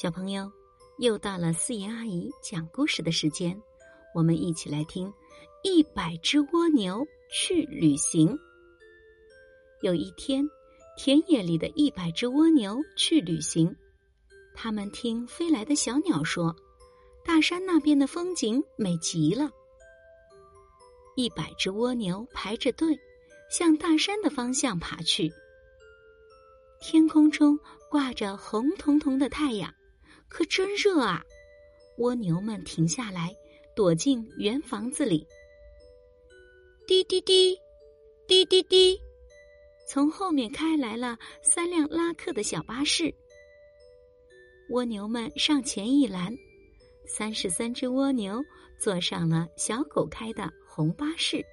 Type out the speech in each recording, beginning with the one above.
小朋友，又到了四言阿姨讲故事的时间，我们一起来听《一百只蜗牛去旅行》。有一天，田野里的一百只蜗牛去旅行，他们听飞来的小鸟说：“大山那边的风景美极了。”一百只蜗牛排着队，向大山的方向爬去。天空中挂着红彤彤的太阳。可真热啊！蜗牛们停下来，躲进圆房子里。滴滴滴，滴滴滴，从后面开来了三辆拉客的小巴士。蜗牛们上前一拦，三十三只蜗牛坐上了小狗开的红巴士，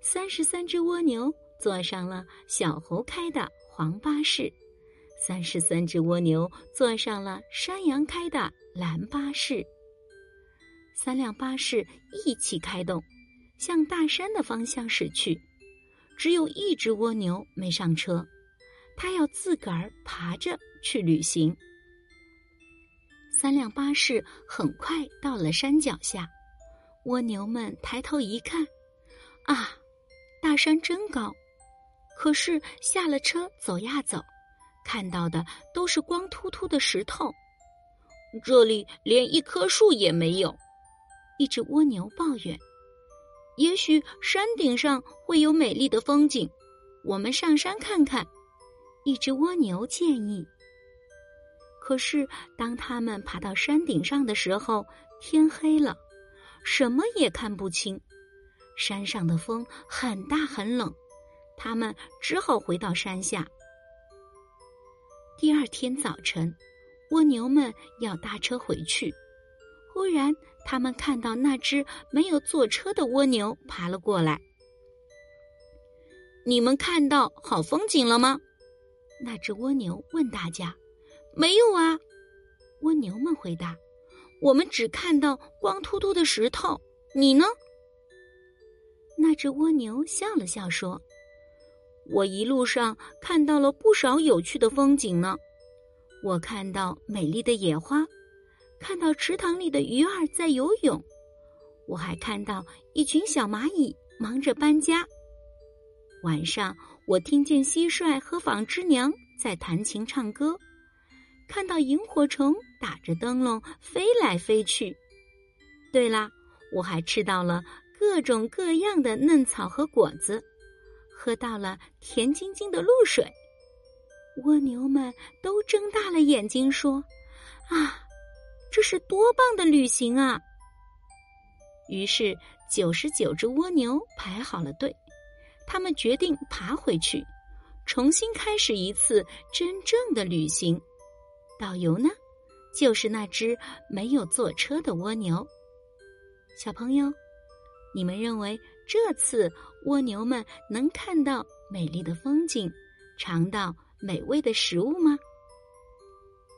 三十三只蜗牛坐上了小猴开的黄巴士。三十三只蜗牛坐上了山羊开的蓝巴士，三辆巴士一起开动，向大山的方向驶去。只有一只蜗牛没上车，它要自个儿爬着去旅行。三辆巴士很快到了山脚下，蜗牛们抬头一看，啊，大山真高！可是下了车，走呀走。看到的都是光秃秃的石头，这里连一棵树也没有。一只蜗牛抱怨：“也许山顶上会有美丽的风景，我们上山看看。”一只蜗牛建议。可是当他们爬到山顶上的时候，天黑了，什么也看不清。山上的风很大很冷，他们只好回到山下。第二天早晨，蜗牛们要搭车回去。忽然，他们看到那只没有坐车的蜗牛爬了过来。你们看到好风景了吗？那只蜗牛问大家。没有啊，蜗牛们回答。我们只看到光秃秃的石头。你呢？那只蜗牛笑了笑说。我一路上看到了不少有趣的风景呢，我看到美丽的野花，看到池塘里的鱼儿在游泳，我还看到一群小蚂蚁忙着搬家。晚上，我听见蟋蟀和纺织娘在弹琴唱歌，看到萤火虫打着灯笼飞来飞去。对啦，我还吃到了各种各样的嫩草和果子。喝到了甜津津的露水，蜗牛们都睁大了眼睛说：“啊，这是多棒的旅行啊！”于是，九十九只蜗牛排好了队，他们决定爬回去，重新开始一次真正的旅行。导游呢，就是那只没有坐车的蜗牛。小朋友，你们认为？这次蜗牛们能看到美丽的风景，尝到美味的食物吗？